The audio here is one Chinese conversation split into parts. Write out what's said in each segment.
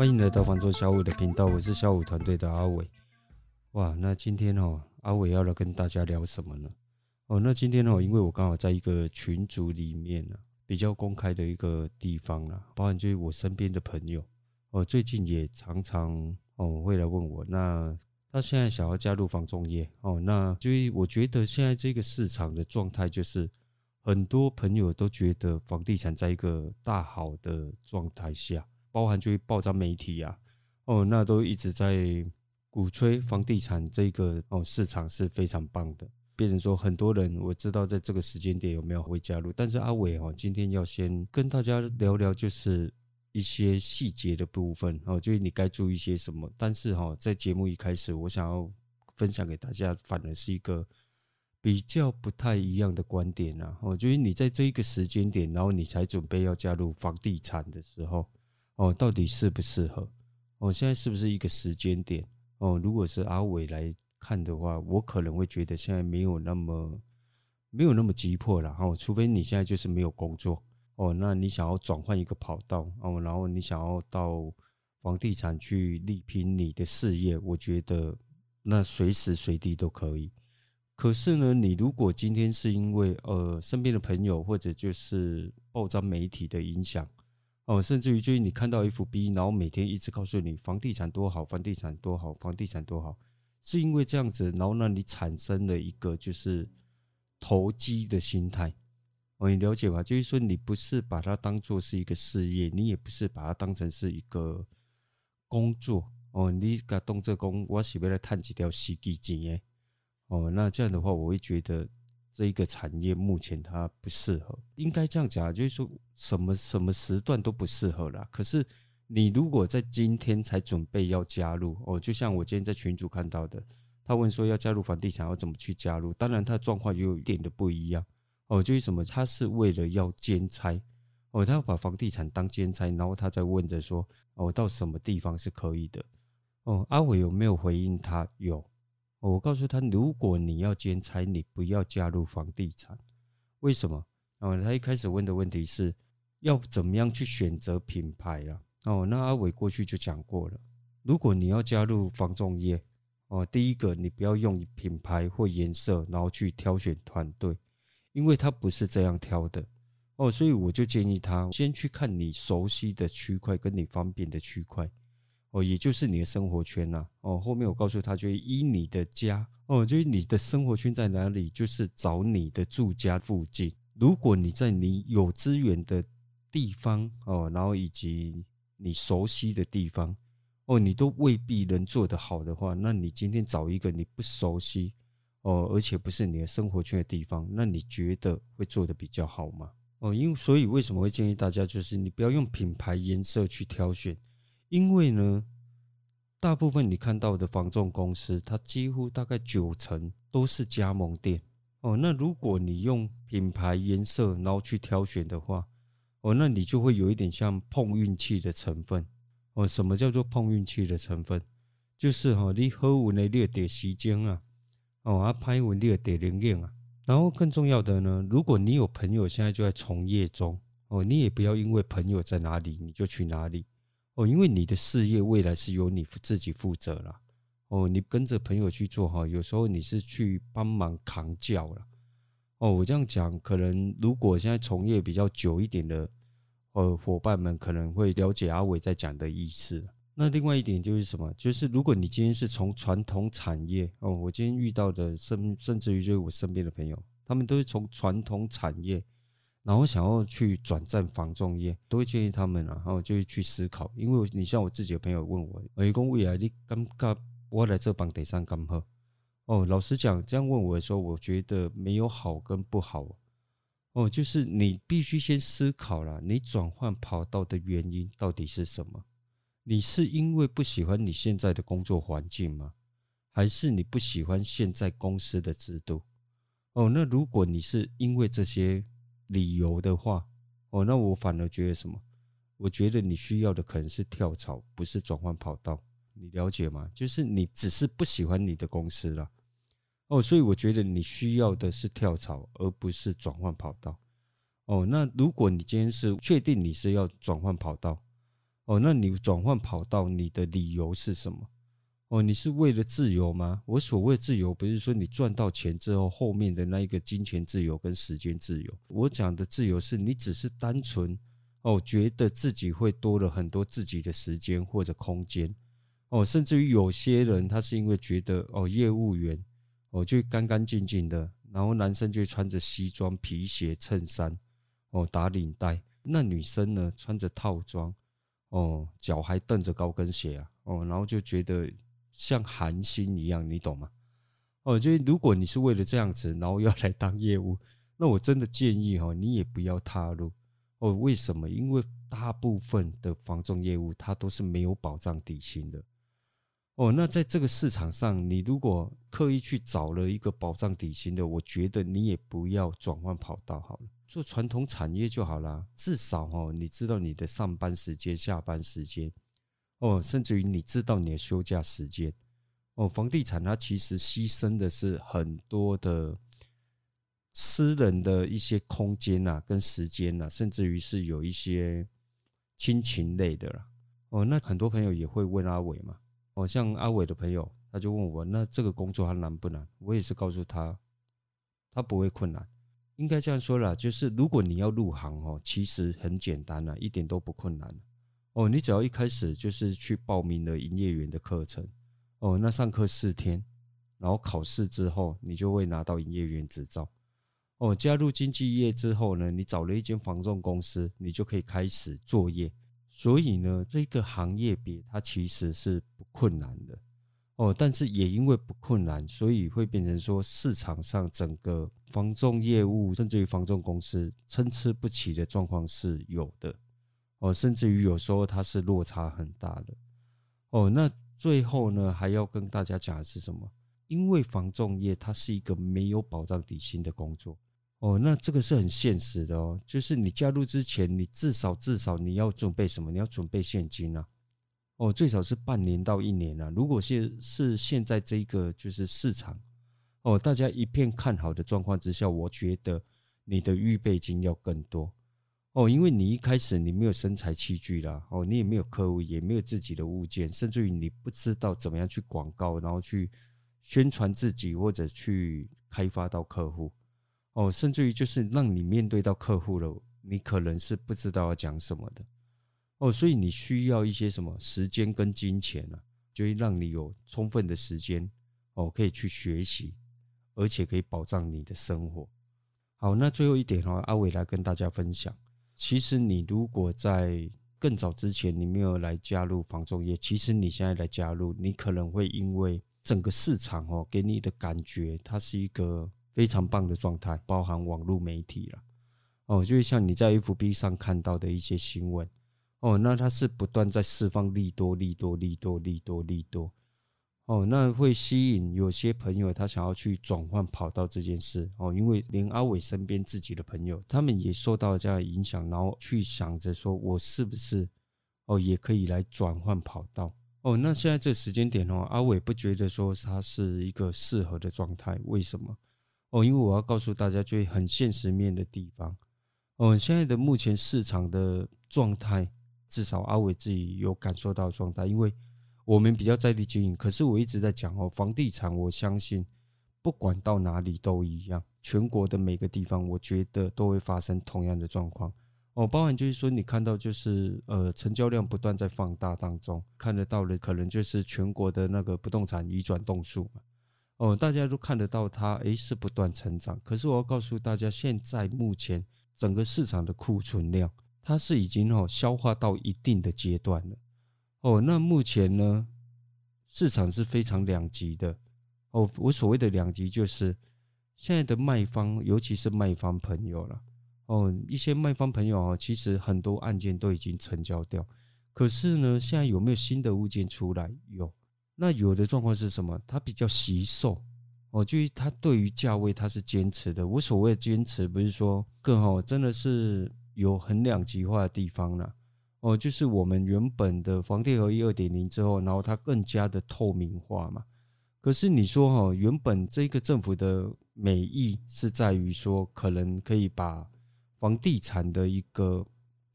欢迎来到房仲小五的频道，我是小五团队的阿伟。哇，那今天哦，阿伟要来跟大家聊什么呢？哦，那今天哦，因为我刚好在一个群组里面呢，比较公开的一个地方啦，包含就是我身边的朋友哦，最近也常常哦会来问我，那他现在想要加入房中业哦，那就是我觉得现在这个市场的状态就是。很多朋友都觉得房地产在一个大好的状态下，包含就是报章媒体啊，哦，那都一直在鼓吹房地产这个哦市场是非常棒的。变成说很多人我知道在这个时间点有没有会加入，但是阿伟哦，今天要先跟大家聊聊就是一些细节的部分哦，就是你该注意些什么。但是哈，在节目一开始，我想要分享给大家，反而是一个。比较不太一样的观点啊，哦，就是你在这一个时间点，然后你才准备要加入房地产的时候，哦，到底适不适合？哦，现在是不是一个时间点？哦，如果是阿伟来看的话，我可能会觉得现在没有那么没有那么急迫了，哦，除非你现在就是没有工作，哦，那你想要转换一个跑道，哦，然后你想要到房地产去力拼你的事业，我觉得那随时随地都可以。可是呢，你如果今天是因为呃身边的朋友或者就是报章媒体的影响哦，甚至于就是你看到 FB，然后每天一直告诉你房地产多好，房地产多好，房地产多好，是因为这样子，然后让你产生了一个就是投机的心态哦，你了解吧？就是说你不是把它当做是一个事业，你也不是把它当成是一个工作哦，你个动这工，我是为了探几条洗衣机耶。哦，那这样的话，我会觉得这一个产业目前它不适合，应该这样讲，就是说什么什么时段都不适合啦。可是你如果在今天才准备要加入，哦，就像我今天在群主看到的，他问说要加入房地产要怎么去加入？当然他的状况有一点的不一样，哦，就是什么，他是为了要兼差，哦，他要把房地产当兼差，然后他在问着说，哦，到什么地方是可以的？哦，阿伟有没有回应他？有。我告诉他，如果你要兼差，你不要加入房地产。为什么？哦，他一开始问的问题是要怎么样去选择品牌啊？哦，那阿伟过去就讲过了，如果你要加入房仲业，哦，第一个你不要用品牌或颜色，然后去挑选团队，因为他不是这样挑的。哦，所以我就建议他先去看你熟悉的区块，跟你方便的区块。哦，也就是你的生活圈呐。哦，后面我告诉他，就依你的家哦，就是你的生活圈在哪里，就是找你的住家附近。如果你在你有资源的地方哦，然后以及你熟悉的地方哦，你都未必能做得好的话，那你今天找一个你不熟悉哦，而且不是你的生活圈的地方，那你觉得会做得比较好吗？哦，因为所以为什么会建议大家，就是你不要用品牌颜色去挑选。因为呢，大部分你看到的房仲公司，它几乎大概九成都是加盟店哦。那如果你用品牌颜色然后去挑选的话，哦，那你就会有一点像碰运气的成分哦。什么叫做碰运气的成分？就是哈，你好运的你得时间啊，哦，啊，歹运你得灵验啊。然后更重要的呢，如果你有朋友现在就在从业中哦，你也不要因为朋友在哪里你就去哪里。哦，因为你的事业未来是由你自己负责了。哦，你跟着朋友去做哈，有时候你是去帮忙扛轿了。哦，我这样讲，可能如果现在从业比较久一点的呃伙伴们，可能会了解阿伟在讲的意思。那另外一点就是什么？就是如果你今天是从传统产业哦，我今天遇到的甚甚至于就是我身边的朋友，他们都是从传统产业。然后想要去转战房仲业，都会建议他们啊，然后就会去思考。因为你像我自己的朋友问我，我讲未来你感觉我来这帮地上干好？哦，老实讲，这样问我的时候，我觉得没有好跟不好。哦，就是你必须先思考了，你转换跑道的原因到底是什么？你是因为不喜欢你现在的工作环境吗？还是你不喜欢现在公司的制度？哦，那如果你是因为这些。理由的话，哦，那我反而觉得什么？我觉得你需要的可能是跳槽，不是转换跑道。你了解吗？就是你只是不喜欢你的公司了，哦，所以我觉得你需要的是跳槽，而不是转换跑道。哦，那如果你今天是确定你是要转换跑道，哦，那你转换跑道，你的理由是什么？哦，你是为了自由吗？我所谓自由，不是说你赚到钱之后后面的那一个金钱自由跟时间自由。我讲的自由，是你只是单纯哦，觉得自己会多了很多自己的时间或者空间。哦，甚至于有些人他是因为觉得哦，业务员哦就干干净净的，然后男生就穿着西装、皮鞋、衬衫哦，打领带，那女生呢穿着套装。哦，脚还蹬着高跟鞋啊！哦，然后就觉得像寒心一样，你懂吗？哦，就如果你是为了这样子，然后要来当业务，那我真的建议哈，你也不要踏入。哦，为什么？因为大部分的房仲业务它都是没有保障底薪的。哦，那在这个市场上，你如果刻意去找了一个保障底薪的，我觉得你也不要转换跑道好了。做传统产业就好了，至少哦，你知道你的上班时间、下班时间，哦，甚至于你知道你的休假时间，哦，房地产它其实牺牲的是很多的私人的一些空间呐，跟时间呐，甚至于是有一些亲情类的啦。哦，那很多朋友也会问阿伟嘛，哦，像阿伟的朋友，他就问我，那这个工作还难不难？我也是告诉他，他不会困难。应该这样说啦，就是如果你要入行哦，其实很简单啦，一点都不困难哦。你只要一开始就是去报名了营业员的课程哦，那上课四天，然后考试之后，你就会拿到营业员执照哦。加入经纪业之后呢，你找了一间房仲公司，你就可以开始作业。所以呢，这个行业别它其实是不困难的。哦，但是也因为不困难，所以会变成说市场上整个房仲业务，甚至于房仲公司参差不齐的状况是有的。哦，甚至于有时候它是落差很大的。哦，那最后呢，还要跟大家讲的是什么？因为房仲业它是一个没有保障底薪的工作。哦，那这个是很现实的哦，就是你加入之前，你至少至少你要准备什么？你要准备现金啊。哦，最少是半年到一年啊。如果是是现在这个就是市场，哦，大家一片看好的状况之下，我觉得你的预备金要更多哦，因为你一开始你没有生财器具啦，哦，你也没有客户，也没有自己的物件，甚至于你不知道怎么样去广告，然后去宣传自己或者去开发到客户，哦，甚至于就是让你面对到客户了，你可能是不知道要讲什么的。哦，所以你需要一些什么时间跟金钱呢？就会让你有充分的时间哦，可以去学习，而且可以保障你的生活。好，那最后一点哦，阿伟来跟大家分享。其实你如果在更早之前你没有来加入房仲业，其实你现在来加入，你可能会因为整个市场哦给你的感觉，它是一个非常棒的状态，包含网络媒体了哦，就像你在 FB 上看到的一些新闻。哦，那它是不断在释放利多、利多、利多、利多、利多。哦，那会吸引有些朋友他想要去转换跑道这件事。哦，因为连阿伟身边自己的朋友，他们也受到这样的影响，然后去想着说，我是不是哦也可以来转换跑道？哦，那现在这个时间点哦，阿伟不觉得说他是一个适合的状态。为什么？哦，因为我要告诉大家，就很现实面的地方。哦，现在的目前市场的状态。至少阿伟自己有感受到状态，因为我们比较在地经营。可是我一直在讲哦，房地产，我相信不管到哪里都一样，全国的每个地方，我觉得都会发生同样的状况哦。包含就是说，你看到就是呃，成交量不断在放大当中，看得到的可能就是全国的那个不动产移转栋数嘛。哦，大家都看得到它，诶，是不断成长。可是我要告诉大家，现在目前整个市场的库存量。它是已经哦消化到一定的阶段了哦，那目前呢，市场是非常两极的哦。我所谓的两极就是现在的卖方，尤其是卖方朋友了哦，一些卖方朋友啊，其实很多案件都已经成交掉，可是呢，现在有没有新的物件出来？有，那有的状况是什么？他比较惜售哦，就是他对于价位他是坚持的。我所谓坚持，不是说更好，真的是。有很两极化的地方了，哦，就是我们原本的房地合一二点零之后，然后它更加的透明化嘛。可是你说哈，原本这个政府的美意是在于说，可能可以把房地产的一个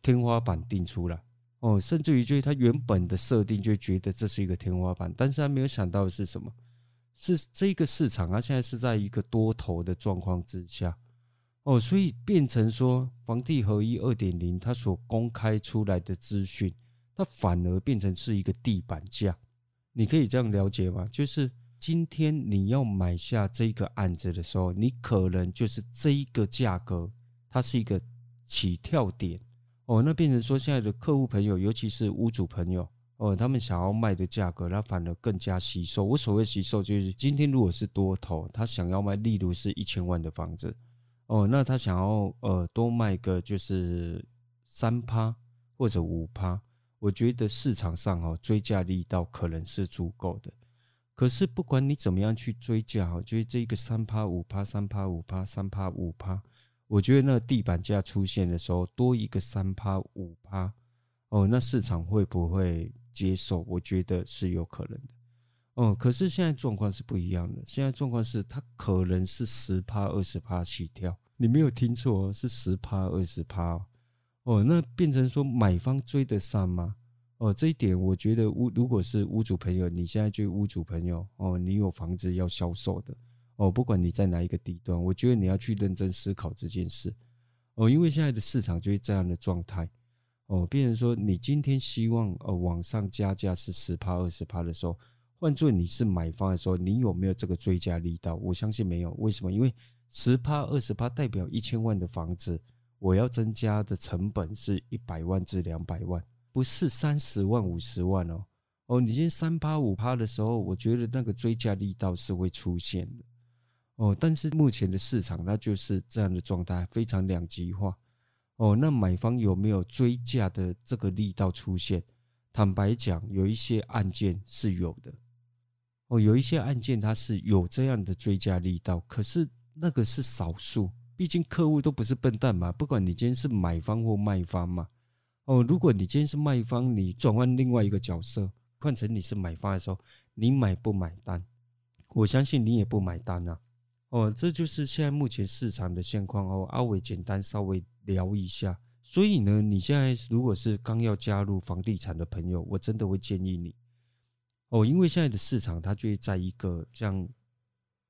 天花板定出来，哦，甚至于就是他原本的设定就觉得这是一个天花板，但是他没有想到的是什么？是这个市场，它现在是在一个多头的状况之下。哦，所以变成说，房地合一二点零，它所公开出来的资讯，它反而变成是一个地板价。你可以这样了解吗？就是今天你要买下这个案子的时候，你可能就是这一个价格，它是一个起跳点。哦，那变成说，现在的客户朋友，尤其是屋主朋友，哦，他们想要卖的价格，它反而更加吸售。我所谓吸售，就是今天如果是多头，他想要卖，例如是一千万的房子。哦，那他想要呃多卖个就是三趴或者五趴，我觉得市场上哈追价力道可能是足够的。可是不管你怎么样去追价哈，就是这个三趴五趴三趴五趴三趴五趴，我觉得那地板价出现的时候多一个三趴五趴，哦，那市场会不会接受？我觉得是有可能的。哦，可是现在状况是不一样的。现在状况是，它可能是十趴、二十趴起跳。你没有听错，是十趴、二十趴。哦，那变成说买方追得上吗？哦，这一点我觉得屋如果是屋主朋友，你现在就屋主朋友哦，你有房子要销售的哦，不管你在哪一个地段，我觉得你要去认真思考这件事哦，因为现在的市场就是这样的状态哦。变成说，你今天希望呃往上加价是十趴、二十趴的时候。换作你是买方的时候，你有没有这个追加力道？我相信没有。为什么？因为十趴、二十趴代表一千万的房子，我要增加的成本是一百万至两百万，不是三十万、五十万哦。哦，你今天三趴、五趴的时候，我觉得那个追加力道是会出现的。哦，但是目前的市场那就是这样的状态，非常两极化。哦，那买方有没有追价的这个力道出现？坦白讲，有一些案件是有的。哦，有一些案件它是有这样的追加力道，可是那个是少数，毕竟客户都不是笨蛋嘛。不管你今天是买方或卖方嘛，哦，如果你今天是卖方，你转换另外一个角色，换成你是买方的时候，你买不买单？我相信你也不买单啊。哦，这就是现在目前市场的现况哦。阿伟简单稍微聊一下，所以呢，你现在如果是刚要加入房地产的朋友，我真的会建议你。哦，因为现在的市场它就在一个这样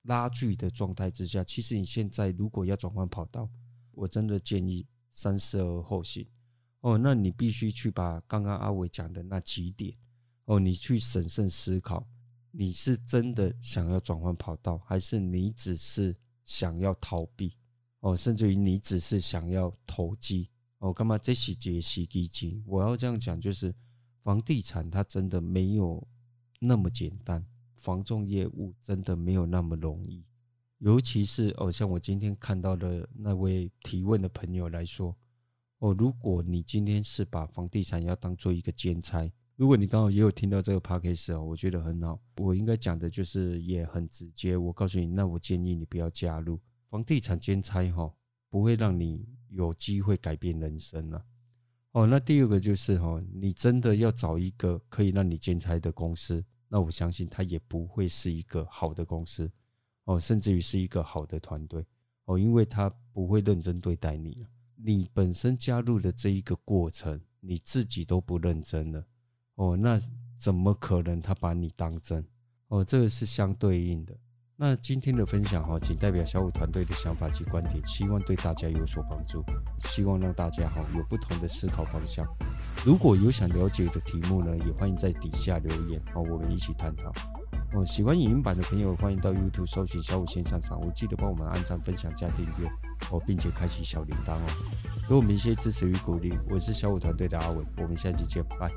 拉锯的状态之下，其实你现在如果要转换跑道，我真的建议三思而后行。哦，那你必须去把刚刚阿伟讲的那几点，哦，你去审慎思考，你是真的想要转换跑道，还是你只是想要逃避？哦，甚至于你只是想要投机？哦，干嘛这是一个时机？我要这样讲，就是房地产它真的没有。那么简单，房仲业务真的没有那么容易，尤其是哦，像我今天看到的那位提问的朋友来说，哦，如果你今天是把房地产要当做一个兼差，如果你刚好也有听到这个 podcast 哦，我觉得很好，我应该讲的就是也很直接，我告诉你，那我建议你不要加入。房地产兼差哈，不会让你有机会改变人生了。哦，那第二个就是哈，你真的要找一个可以让你兼差的公司。那我相信他也不会是一个好的公司哦，甚至于是一个好的团队哦，因为他不会认真对待你。你本身加入的这一个过程，你自己都不认真了哦，那怎么可能他把你当真哦？这个是相对应的。那今天的分享哈，仅代表小五团队的想法及观点，希望对大家有所帮助，希望让大家哈有不同的思考方向。如果有想了解的题目呢，也欢迎在底下留言哦，我们一起探讨哦。喜欢影音版的朋友，欢迎到 YouTube 搜寻小武线上赏物，记得帮我们按赞、分享、加订阅哦，并且开启小铃铛哦，给我们一些支持与鼓励。我是小五团队的阿伟，我们下期见，拜。